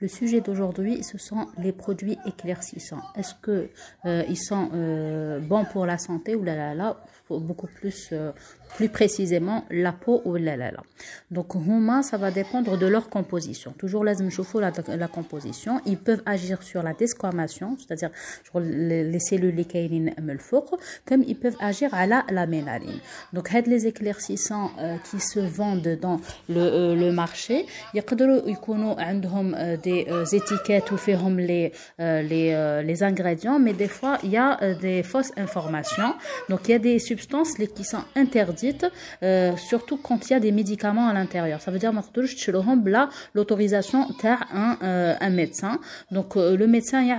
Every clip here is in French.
Le sujet d'aujourd'hui, ce sont les produits éclaircissants. Est-ce que euh, ils sont euh, bons pour la santé ou là là là, beaucoup plus, euh, plus précisément la peau ou là là là. Donc huma, ça va dépendre de leur composition. Toujours là, la, la composition. Ils peuvent agir sur la desquamation, c'est-à-dire sur les, les cellules qui comme ils peuvent agir à la, la mélanine. Donc les éclaircissants qui se vendent dans le, le marché, ils peuvent euh, étiquettes où feront euh, les, les, les, ingrédients, mais des fois, il y a des fausses informations. Donc, il y a des substances qui sont interdites, surtout quand il y a des médicaments à l'intérieur. Ça veut dire, là, l'autorisation d'un un médecin. Donc, le médecin, il y a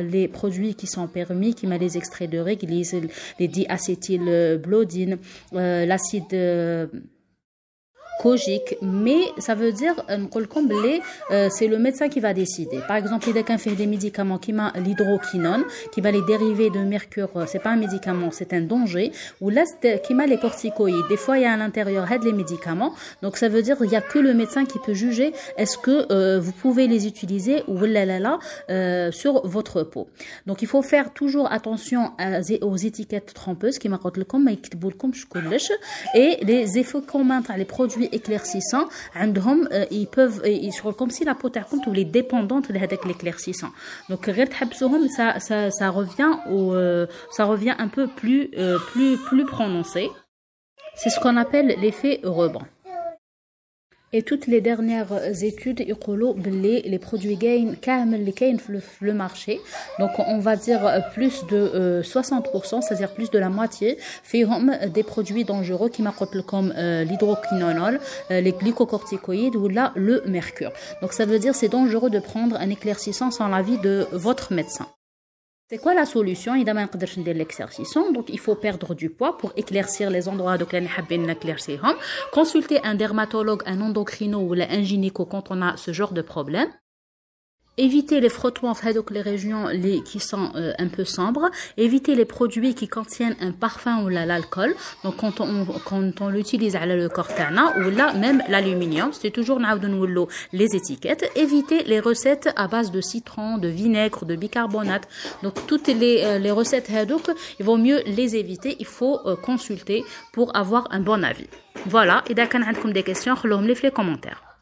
les produits qui sont permis, qui met les extraits de réglisse, les diacétylblodines, l'acide cogique, mais ça veut dire euh, euh, c'est le médecin qui va décider. Par exemple, il y a fait des médicaments qui m'a l'hydroquinone, qui va les dériver de mercure, euh, c'est pas un médicament, c'est un danger, ou là qui m'a les corticoïdes. Des fois, il y a à l'intérieur les médicaments, donc ça veut dire il y a que le médecin qui peut juger est-ce que vous pouvez les utiliser ou là là là sur votre peau. Donc il faut faire toujours attention aux étiquettes trompeuses qui m'a et les effets communs les produits éclaircissants عندهم euh, ils peuvent sont comme si la peau تاعكم تولي dépendante de هذاك l'éclaircissant donc غير تحبسوهم ça ça ça revient au euh, ça revient un peu plus euh, plus plus prononcé c'est ce qu'on appelle l'effet rebond et toutes les dernières études les produits gain gain le marché. Donc on va dire plus de 60% c'est-à-dire plus de la moitié font des produits dangereux qui comme euh, l'hydroquinone euh, les glycocorticoïdes ou là le mercure. Donc ça veut dire c'est dangereux de prendre un éclaircissant sans l'avis de votre médecin c'est quoi la solution? Donc il faut perdre du poids pour éclaircir les endroits de. Consulter un dermatologue, un endocrino ou un gynéco quand on a ce genre de problème éviter les frottements donc les régions les, qui sont euh, un peu sombres, éviter les produits qui contiennent un parfum ou l'alcool, donc quand on, quand on l'utilise à le cortana ou là même l'aluminium, c'est toujours les étiquettes, éviter les recettes à base de citron, de vinaigre, de bicarbonate, donc toutes les, euh, les recettes donc il vaut mieux les éviter, il faut euh, consulter pour avoir un bon avis. Voilà, et d'accord, des questions, les commentaires.